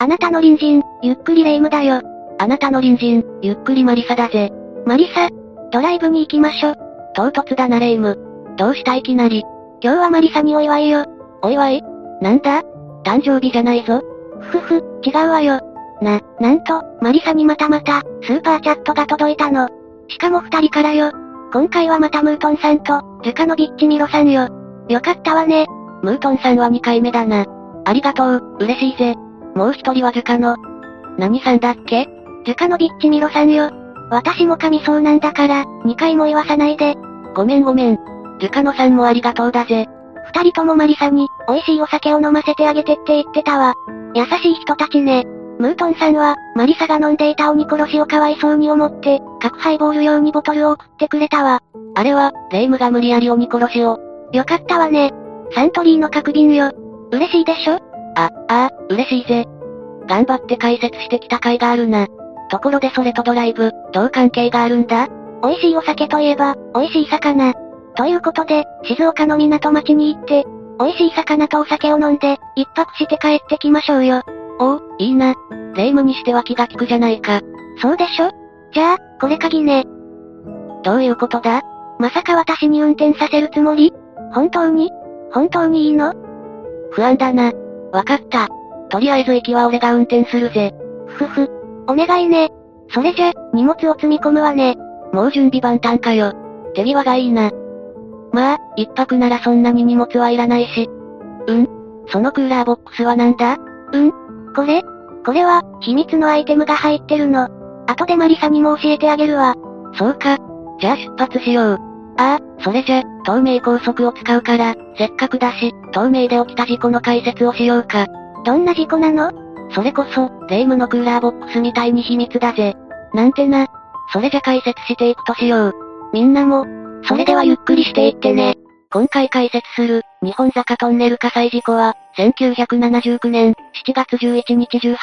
あなたの隣人、ゆっくりレイムだよ。あなたの隣人、ゆっくりマリサだぜ。マリサ、ドライブに行きましょ。唐突だなレイム。どうしたいきなり。今日はマリサにお祝いよ。お祝い？なんだ？誕生日じゃないぞ。ふふ、違うわよ。な、なんと、マリサにまたまた、スーパーチャットが届いたの。しかも二人からよ。今回はまたムートンさんと、ジュカノビッチミロさんよ。よかったわね。ムートンさんは2回目だな。ありがとう、嬉しいぜ。もう一人はジュカノ。何さんだっけ？ジュカノビッチミロさんよ。私も神そうなんだから、2回も言わさないで。ごめんごめん。ジュカノさんもありがとうだぜ。二人ともマリサに、美味しいお酒を飲ませてあげてって言ってたわ。優しい人たちね。ムートンさんは、マリサが飲んでいた鬼殺しをかわいそうに思って、核ハイボール用にボトルを送ってくれたわ。あれは、レイムが無理やり鬼殺しを。よかったわね。サントリーの角瓶よ。嬉しいでしょ？あ、ああ、嬉しいぜ。頑張って解説してきた甲斐があるな。ところでそれとドライブ、どう関係があるんだ？美味しいお酒といえば、美味しい魚。ということで、静岡の港町に行って、美味しい魚とお酒を飲んで、一泊して帰ってきましょうよ。おお、いいな。霊夢にしては気が利くじゃないか。そうでしょ？じゃあ、これ鍵ね。どういうことだ？まさか私に運転させるつもり？本当に？本当にいいの？不安だな。わかった。とりあえず行きは俺が運転するぜ。ふふ。お願いね。それじゃ、荷物を積み込むわね。もう準備万端かよ。手際がいいな。まあ、一泊ならそんなに荷物はいらないし。うんそのクーラーボックスはなんだ？うんこれこれは、秘密のアイテムが入ってるの。後でマリサにも教えてあげるわ。そうか。じゃあ出発しよう。ああ、それじゃ、透明高速を使うから、せっかくだし、透明で起きた事故の解説をしようか。どんな事故なの？それこそ、霊夢のクーラーボックスみたいに秘密だぜ。なんてな。それじゃ解説していくとしよう。みんなも、それではゆっくりしていってね。今回解説する、日本坂トンネル火災事故は、1979年、7月11日18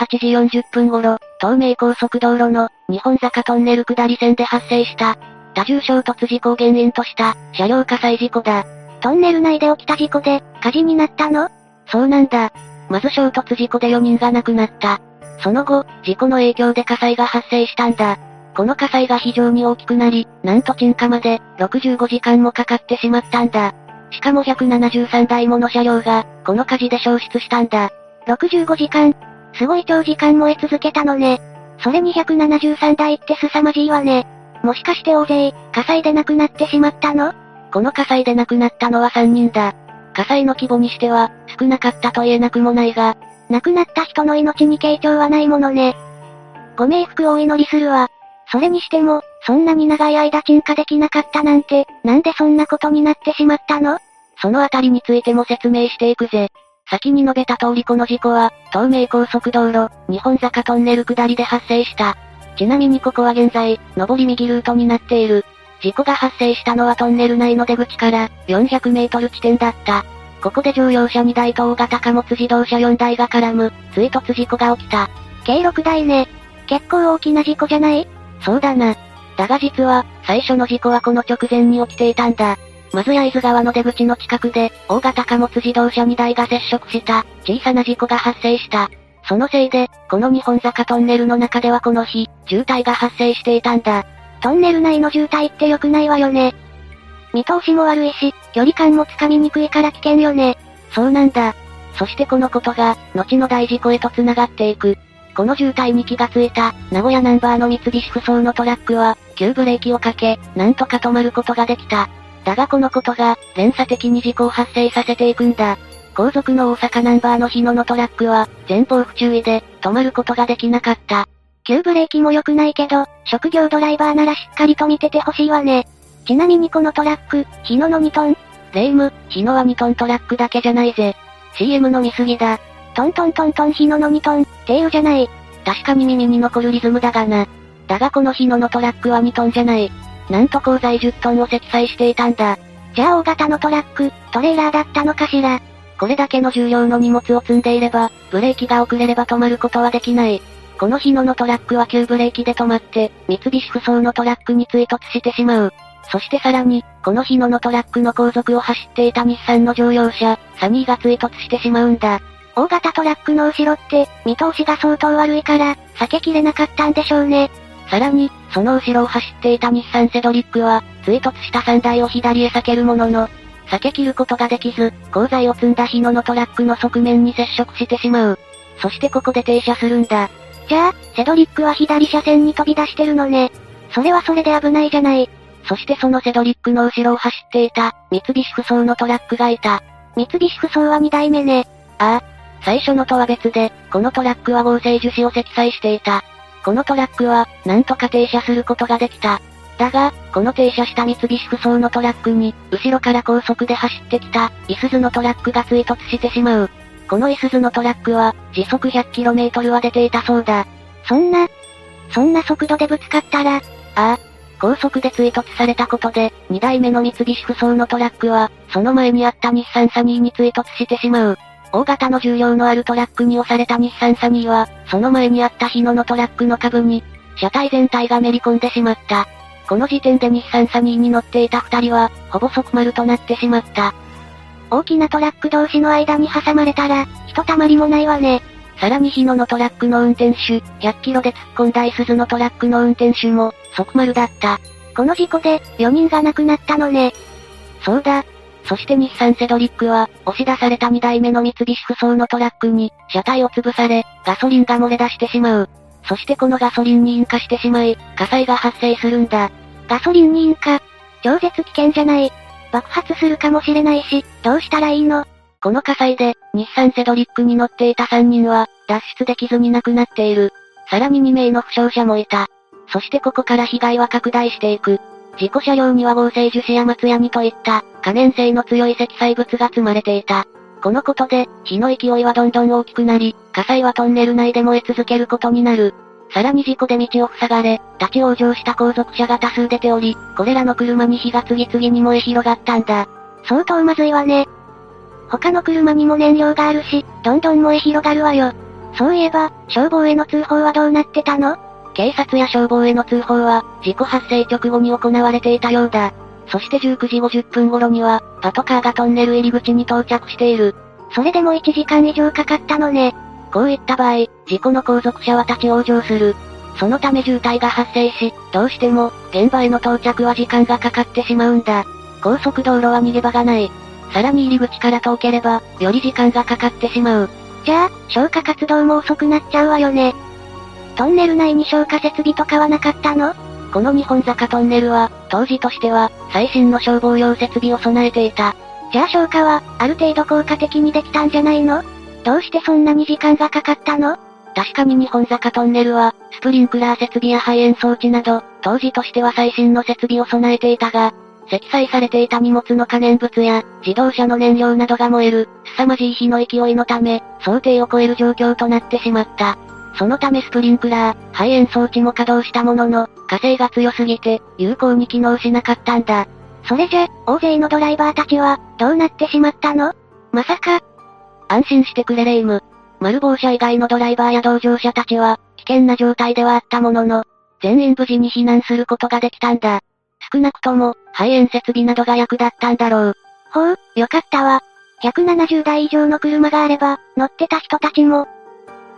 時40分頃、東名高速道路の、日本坂トンネル下り線で発生した、多重衝突事故を原因とした、車両火災事故だ。トンネル内で起きた事故で、火事になったの？そうなんだ。まず衝突事故で4人が亡くなった。その後、事故の影響で火災が発生したんだ。この火災が非常に大きくなり、なんと鎮火まで、65時間もかかってしまったんだ。しかも173台もの車両が、この火事で消失したんだ。65時間すごい長時間燃え続けたのね。それに173台って凄まじいわね。もしかして大勢、火災で亡くなってしまったの？この火災で亡くなったのは3人だ。火災の規模にしては、少なかったと言えなくもないが、亡くなった人の命に傾聴はないものね。ご冥福をお祈りするわ。それにしても、そんなに長い間鎮火できなかったなんて、なんでそんなことになってしまったの？そのあたりについても説明していくぜ。先に述べた通りこの事故は、東名高速道路、日本坂トンネル下りで発生した。ちなみにここは現在、上り右ルートになっている。事故が発生したのはトンネル内の出口から400メートル地点だった。ここで乗用車2台と大型貨物自動車4台が絡む、追突事故が起きた。計6台ね。結構大きな事故じゃない？そうだな。だが実は、最初の事故はこの直前に起きていたんだ。まず焼津川の出口の近くで、大型貨物自動車2台が接触した、小さな事故が発生した。そのせいで、この日本坂トンネルの中ではこの日、渋滞が発生していたんだ。トンネル内の渋滞って良くないわよね。見通しも悪いし、距離感もつかみにくいから危険よね。そうなんだ。そしてこのことが、後の大事故へと繋がっていく。この渋滞に気がついた、名古屋ナンバーの三菱不走のトラックは、急ブレーキをかけ、なんとか止まることができた。だがこのことが、連鎖的に事故を発生させていくんだ。後続の大阪ナンバーの日野のトラックは、前方不注意で、止まることができなかった。急ブレーキも良くないけど、職業ドライバーならしっかりと見ててほしいわね。ちなみにこのトラック、日野の2トンレイム、日野は2トントラックだけじゃないぜ。CM の見過ぎだ。トントントントン日野の2トン、っていうじゃない。確かに耳に残るリズムだがな。だがこの日野のトラックは2トンじゃない。なんと鋼材10トンを積載していたんだ。じゃあ大型のトラック、トレーラーだったのかしら。これだけの重量の荷物を積んでいれば、ブレーキが遅れれば止まることはできない。この日野のトラックは急ブレーキで止まって、三菱不走のトラックに追突してしまう。そしてさらに、この日野のトラックの後続を走っていた日産の乗用車、サニーが追突してしまうんだ。大型トラックの後ろって、見通しが相当悪いから、避けきれなかったんでしょうね。さらに、その後ろを走っていた日産セドリックは、追突した3台を左へ避けるものの、避け切ることができず、鋼材を積んだ日野のトラックの側面に接触してしまう。そしてここで停車するんだ。じゃあ、セドリックは左車線に飛び出してるのね。それはそれで危ないじゃない。そしてそのセドリックの後ろを走っていた、三菱不走のトラックがいた。三菱不走は2台目ね。ああ。最初のとは別で、このトラックは合成樹脂を積載していた。このトラックは、なんとか停車することができた。だが、この停車した三菱不走のトラックに、後ろから高速で走ってきた、イスズのトラックが追突してしまう。このイスズのトラックは、時速 100km は出ていたそうだ。そんな、そんな速度でぶつかったら、ああ、高速で追突されたことで、2台目の三菱不走のトラックは、その前にあった日産サニーに追突してしまう。大型の重量のあるトラックに押された日産サニーは、その前にあった日野のトラックの株に、車体全体がめり込んでしまった。この時点で日産サニーに乗っていた二人は、ほぼ即丸となってしまった。大きなトラック同士の間に挟まれたら、ひとたまりもないわね。さらに日野のトラックの運転手、100キロで突っ込んだイスズのトラックの運転手も、即丸だった。この事故で、4人が亡くなったのね。そうだ、そして日産セドリックは、押し出された2台目の三菱不走のトラックに、車体を潰され、ガソリンが漏れ出してしまう。そしてこのガソリンに引火してしまい、火災が発生するんだ。ガソリンに引火超絶危険じゃない。爆発するかもしれないし、どうしたらいいの？この火災で、日産セドリックに乗っていた3人は、脱出できずに亡くなっている。さらに2名の負傷者もいた。そしてここから被害は拡大していく。事故車両には合成樹脂や松ヤニといった、可燃性の強い積載物が積まれていた。このことで、火の勢いはどんどん大きくなり、火災はトンネル内で燃え続けることになる。さらに事故で道を塞がれ、立ち往生した後続車が多数出ており、これらの車に火が次々に燃え広がったんだ。相当まずいわね。他の車にも燃料があるし、どんどん燃え広がるわよ。そういえば、消防への通報はどうなってたの？警察や消防への通報は、事故発生直後に行われていたようだ。そして19時50分頃には、パトカーがトンネル入り口に到着している。それでも1時間以上かかったのね。こういった場合、事故の後続車は立ち往生する。そのため渋滞が発生し、どうしても、現場への到着は時間がかかってしまうんだ。高速道路は逃げ場がない。さらに入り口から遠ければ、より時間がかかってしまう。じゃあ、消火活動も遅くなっちゃうわよね。トンネル内に消火設備とかはなかったの？この日本坂トンネルは、当時としては、最新の消防用設備を備えていた。じゃあ消火は、ある程度効果的にできたんじゃないの？どうしてそんなに時間がかかったの？確かに日本坂トンネルは、スプリンクラー設備や排煙装置など、当時としては最新の設備を備えていたが、積載されていた荷物の可燃物や、自動車の燃料などが燃える、凄まじい火の勢いのため、想定を超える状況となってしまった。そのためスプリンクラー、排煙装置も稼働したものの、火星が強すぎて、有効に機能しなかったんだ。それじゃ、大勢のドライバーたちは、どうなってしまったの？まさか。安心してくれレイム。丸棒車以外のドライバーや同乗者たちは、危険な状態ではあったものの、全員無事に避難することができたんだ。少なくとも、排煙設備などが役立ったんだろう。ほう、よかったわ。170台以上の車があれば、乗ってた人たちも、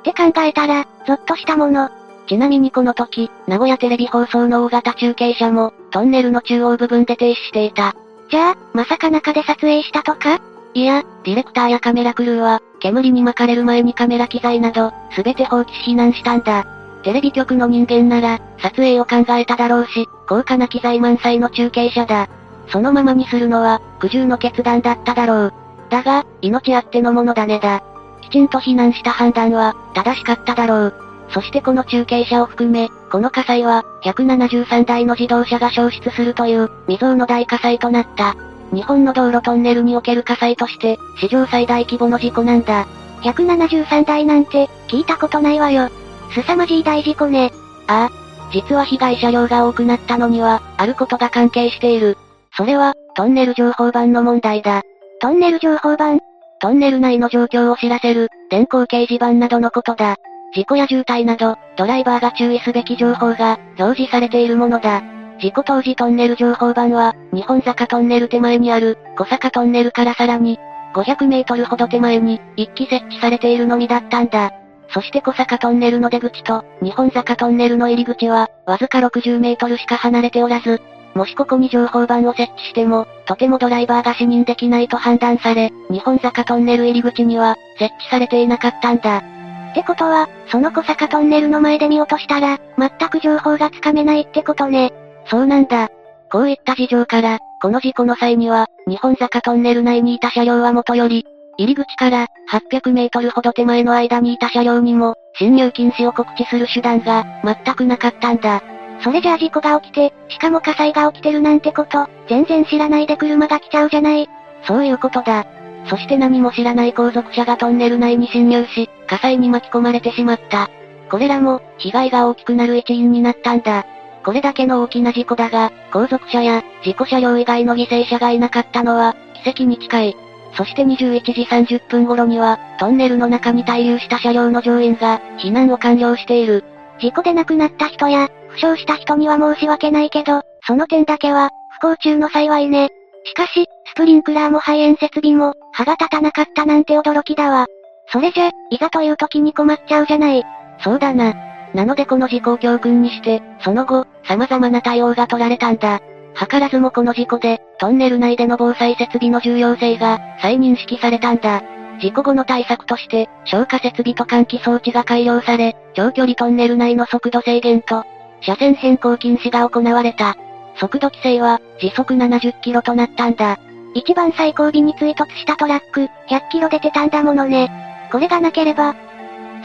って考えたら、ゾッとしたもの。ちなみにこの時、名古屋テレビ放送の大型中継車も、トンネルの中央部分で停止していた。じゃあ、まさか中で撮影したとか？いや、ディレクターやカメラクルーは、煙に巻かれる前にカメラ機材など、すべて放棄し避難したんだ。テレビ局の人間なら、撮影を考えただろうし、高価な機材満載の中継車だ。そのままにするのは、苦渋の決断だっただろう。だが、命あってのものだねだ。きちんと避難した判断は、正しかっただろう。そしてこの中継車を含め、この火災は、173台の自動車が消失するという、未曾有の大火災となった。日本の道路トンネルにおける火災として、史上最大規模の事故なんだ。173台なんて、聞いたことないわよ。凄まじい大事故ね。ああ。実は被害車両が多くなったのには、あることが関係している。それは、トンネル情報板の問題だ。トンネル情報板トンネル内の状況を知らせる、電光掲示板などのことだ。事故や渋滞など、ドライバーが注意すべき情報が、表示されているものだ。事故当時トンネル情報板は、日本坂トンネル手前にある、小坂トンネルからさらに、500メートルほど手前に、一機設置されているのみだったんだ。そして小坂トンネルの出口と、日本坂トンネルの入り口は、わずか60メートルしか離れておらず、もしここに情報板を設置しても、とてもドライバーが視認できないと判断され、日本坂トンネル入り口には、設置されていなかったんだ。ってことは、その小坂トンネルの前で見落としたら、全く情報がつかめないってことね。そうなんだ。こういった事情から、この事故の際には、日本坂トンネル内にいた車両はもとより、入り口から800メートルほど手前の間にいた車両にも、侵入禁止を告知する手段が全くなかったんだ。それじゃあ事故が起きて、しかも火災が起きてるなんてこと、全然知らないで車が来ちゃうじゃない。そういうことだ。そして何も知らない後続車がトンネル内に侵入し、火災に巻き込まれてしまった。これらも、被害が大きくなる一因になったんだ。これだけの大きな事故だが、後続車や、事故車両以外の犠牲者がいなかったのは、奇跡に近い。そして21時30分頃には、トンネルの中に滞留した車両の乗員が、避難を完了している。事故で亡くなった人や、負傷した人には申し訳ないけど、その点だけは、不幸中の幸いね。しかし、スプリンクラーも排煙設備も、歯が立たなかったなんて驚きだわ。それじゃ、いざという時に困っちゃうじゃない。そうだな。なのでこの事故を教訓にして、その後、様々な対応が取られたんだ。図らずもこの事故で、トンネル内での防災設備の重要性が、再認識されたんだ。事故後の対策として、消火設備と換気装置が改良され、長距離トンネル内の速度制限と、車線変更禁止が行われた。速度規制は、時速70キロとなったんだ。一番最後尾に追突したトラック、100キロ出てたんだものね。これがなければ。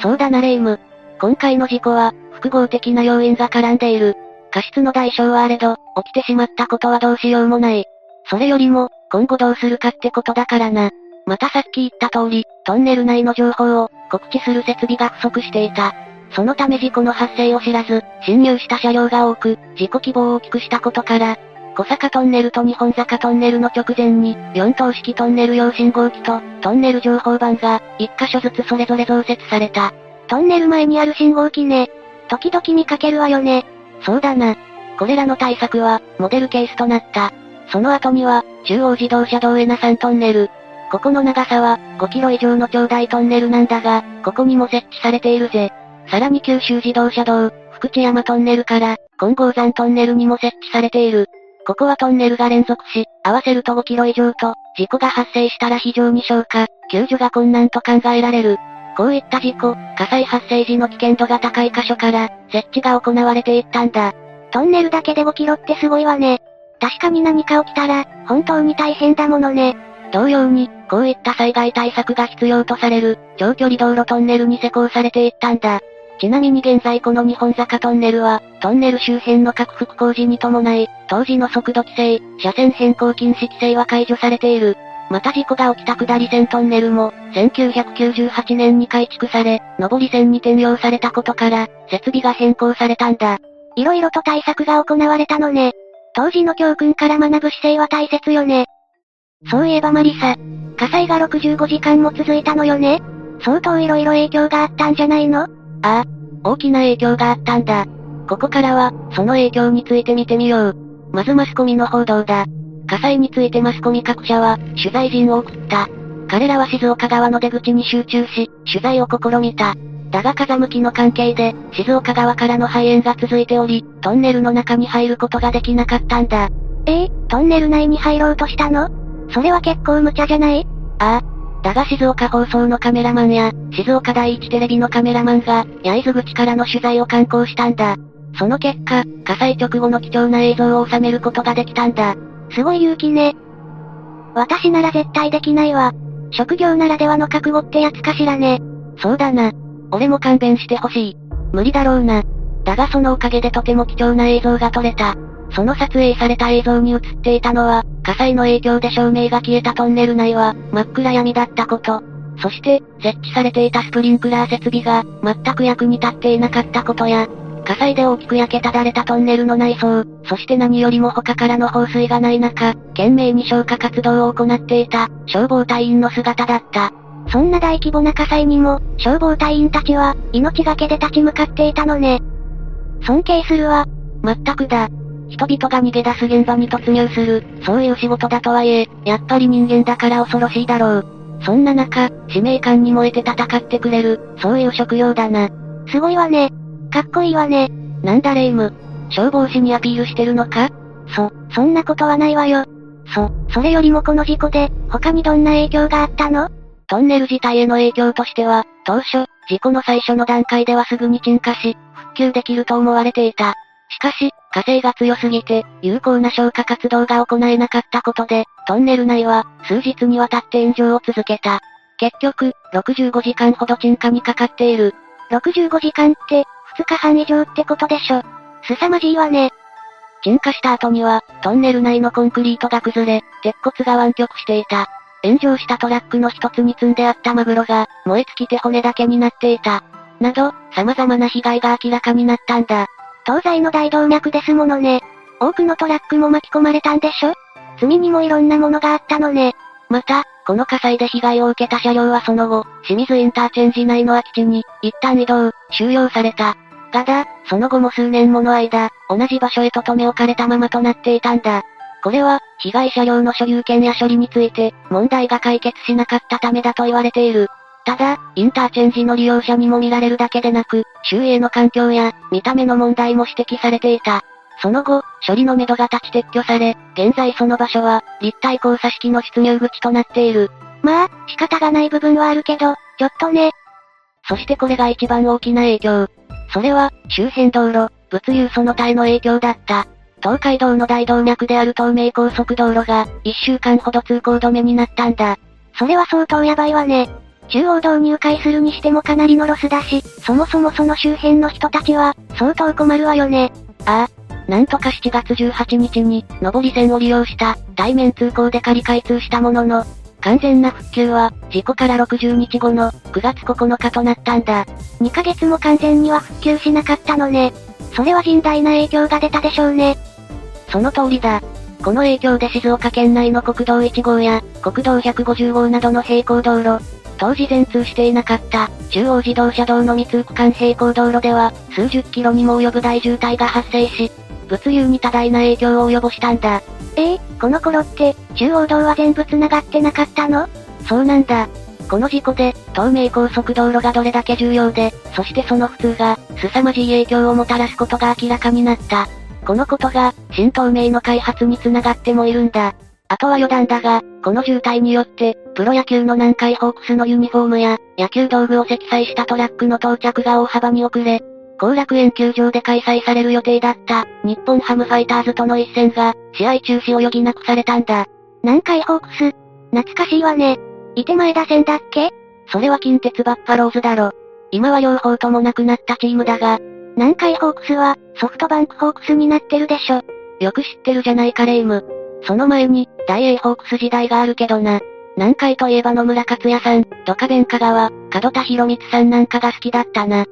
そうだなレイム。今回の事故は、複合的な要因が絡んでいる。過失の代償はあれど、起きてしまったことはどうしようもない。それよりも、今後どうするかってことだからな。またさっき言った通り、トンネル内の情報を告知する設備が不足していた。そのため事故の発生を知らず、侵入した車両が多く、事故規模を大きくしたことから、小坂トンネルと日本坂トンネルの直前に、4等式トンネル用信号機と、トンネル情報板が、1箇所ずつそれぞれ増設された。トンネル前にある信号機ね。時々見かけるわよね。そうだな。これらの対策は、モデルケースとなった。その後には、中央自動車道エナ山トンネル。ここの長さは、5キロ以上の長大トンネルなんだが、ここにも設置されているぜ。さらに九州自動車道、福知山トンネルから、金剛山トンネルにも設置されている。ここはトンネルが連続し、合わせると5キロ以上と、事故が発生したら非常に消火、救助が困難と考えられる。こういった事故、火災発生時の危険度が高い箇所から、設置が行われていったんだ。トンネルだけで5キロってすごいわね。確かに何か起きたら、本当に大変だものね。同様に、こういった災害対策が必要とされる、長距離道路トンネルに施工されていったんだ。ちなみに現在この日本坂トンネルは、トンネル周辺の拡幅工事に伴い、当時の速度規制、車線変更禁止規制は解除されている。また事故が起きた下り線トンネルも、1998年に改築され、上り線に転用されたことから、設備が変更されたんだ。色々と対策が行われたのね。当時の教訓から学ぶ姿勢は大切よね。そういえばマリサ、火災が65時間も続いたのよね相当色々影響があったんじゃないの？ああ、大きな影響があったんだ。ここからは、その影響について見てみよう。まずマスコミの報道だ。火災についてマスコミ各社は、取材陣を送った。彼らは静岡側の出口に集中し、取材を試みた。だが風向きの関係で、静岡側からの肺炎が続いており、トンネルの中に入ることができなかったんだ。ええー、トンネル内に入ろうとしたの？それは結構無茶じゃない？ああ。だが静岡放送のカメラマンや、静岡第一テレビのカメラマンが、焼津口からの取材を敢行したんだ。その結果、火災直後の貴重な映像を収めることができたんだ。すごい勇気ね。私なら絶対できないわ。職業ならではの覚悟ってやつかしらね。そうだな。俺も勘弁してほしい。無理だろうな。だがそのおかげでとても貴重な映像が撮れた。その撮影された映像に映っていたのは、火災の影響で照明が消えたトンネル内は、真っ暗闇だったこと。そして、設置されていたスプリンクラー設備が、全く役に立っていなかったことや、火災で大きく焼けただれたトンネルの内装、そして何よりも他からの放水がない中、懸命に消火活動を行っていた、消防隊員の姿だった。そんな大規模な火災にも、消防隊員たちは、命がけで立ち向かっていたのね。尊敬するわ。まったくだ。人々が逃げ出す現場に突入する、そういう仕事だとはいえ、やっぱり人間だから恐ろしいだろう。そんな中、使命感に燃えて戦ってくれる、そういう職業だな。すごいわね。かっこいいわね。なんだレイム。消防士にアピールしてるのか？そ、そんなことはないわよ。そ、それよりもこの事故で、他にどんな影響があったの？トンネル自体への影響としては、当初、事故の最初の段階ではすぐに鎮火し、復旧できると思われていた。しかし、火星が強すぎて、有効な消火活動が行えなかったことで、トンネル内は、数日にわたって炎上を続けた。結局、65時間ほど鎮火にかかっている。65時間って、2日半以上ってことでしょ。凄まじいわね。鎮火した後には、トンネル内のコンクリートが崩れ、鉄骨が湾曲していた。炎上したトラックの一つに積んであったマグロが、燃え尽きて骨だけになっていた。など、様々な被害が明らかになったんだ。東西の大動脈ですものね。多くのトラックも巻き込まれたんでしょ？積にもいろんなものがあったのね。また、この火災で被害を受けた車両はその後、清水インターチェンジ内の空き地に、一旦移動、収容された。がだ、その後も数年もの間、同じ場所へと留め置かれたままとなっていたんだ。これは、被害車両の所有権や処理について、問題が解決しなかったためだと言われている。ただ、インターチェンジの利用者にも見られるだけでなく、周囲への環境や、見た目の問題も指摘されていた。その後、処理の目処が立ち撤去され、現在その場所は、立体交差式の出入口となっている。まあ、仕方がない部分はあるけど、ちょっとね。そしてこれが一番大きな影響。それは、周辺道路、物流その他への影響だった。東海道の大動脈である東名高速道路が、一週間ほど通行止めになったんだ。それは相当やばいわね。中央道入会するにしてもかなりのロスだし、そもそもその周辺の人たちは、相当困るわよね。ああ。なんとか7月18日に、上り線を利用した、対面通行で仮開通したものの、完全な復旧は、事故から60日後の、9月9日となったんだ。2ヶ月も完全には復旧しなかったのね。それは甚大な影響が出たでしょうね。その通りだ。この影響で静岡県内の国道1号や、国道150号などの並行道路、当時全通していなかった、中央自動車道の未通区間並行道路では、数十キロにも及ぶ大渋滞が発生し、物流に多大な影響を及ぼしたんだ。ええー、この頃って、中央道は全部繋がってなかったの？そうなんだ。この事故で、東名高速道路がどれだけ重要で、そしてその普通が、凄まじい影響をもたらすことが明らかになった。このことが、新東名の開発に繋がってもいるんだ。あとは余談だが、この渋滞によって、プロ野球の南海ホークスのユニフォームや、野球道具を積載したトラックの到着が大幅に遅れ、後楽園球場で開催される予定だった、日本ハムファイターズとの一戦が、試合中止を余儀なくされたんだ。南海ホークス懐かしいわね。いて前田戦だっけ？それは近鉄バッファローズだろ。今は両方ともなくなったチームだが、南海ホークスは、ソフトバンクホークスになってるでしょ。よく知ってるじゃないかレイム。その前に、大英ホークス時代があるけどな。南海といえば野村克也さん、ドカベン香川、門田博光さんなんかが好きだったな。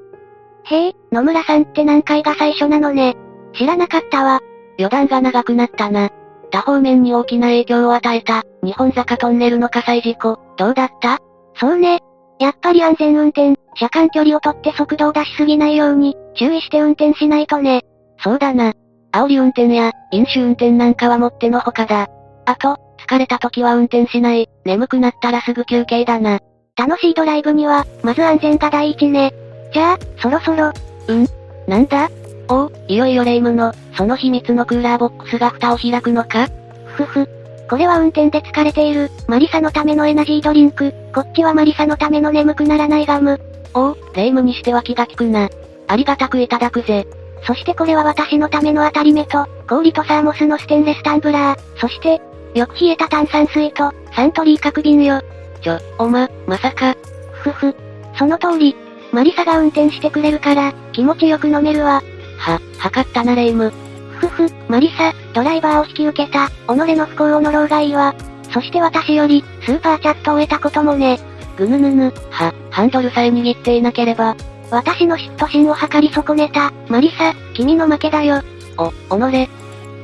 へえ、野村さんって何回が最初なのね。知らなかったわ。余談が長くなったな。多方面に大きな影響を与えた、日本坂トンネルの火災事故、どうだった？そうね。やっぱり安全運転、車間距離をとって速度を出しすぎないように、注意して運転しないとね。そうだな。煽り運転や、飲酒運転なんかはもってのほかだ。あと、疲れた時は運転しない、眠くなったらすぐ休憩だな。楽しいドライブには、まず安全が第一ね。じゃあ、そろそろ。うん、なんだ？おお、いよいよレイムの、その秘密のクーラーボックスが蓋を開くのか？ふふ。これは運転で疲れている、マリサのためのエナジードリンク、こっちはマリサのための眠くならないガム。おお、レイムにしては気が利くな。ありがたくいただくぜ。そしてこれは私のためのあたりめと、氷とサーモスのステンレスタンブラー、そして、よく冷えた炭酸水と、サントリー角瓶よ。ちょ、おま、まさか。ふふ。その通り、マリサが運転してくれるから、気持ちよく飲めるわ。は、謀ったなレイム。ふふ、マリサ、ドライバーを引き受けた、己の不幸を呪うがいいわ。そして私より、スーパーチャットを得たこともね。ぐぬぬぬ、は、ハンドルさえ握っていなければ。私の嫉妬心を測り損ねた、マリサ、君の負けだよ。お、己。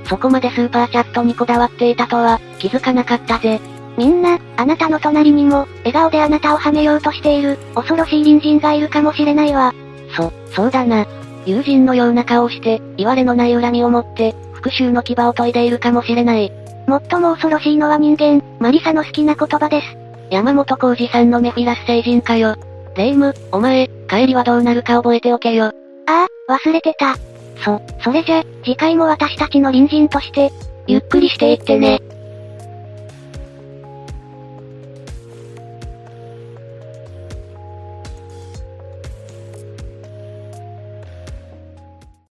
そこまでスーパーチャットにこだわっていたとは、気づかなかったぜ。みんな、あなたの隣にも、笑顔であなたをはめようとしている、恐ろしい隣人がいるかもしれないわ。そ、そうだな。友人のような顔をして、謂れのない恨みを持って、復讐の牙を研いでいるかもしれない。最も恐ろしいのは人間、マリサの好きな言葉です。山本耕史さんのメフィラス星人かよ。レイム、お前、帰りはどうなるか覚えておけよ。ああ、忘れてた。そ、それじゃ、次回も私たちの隣人として、ゆっくりしていってね。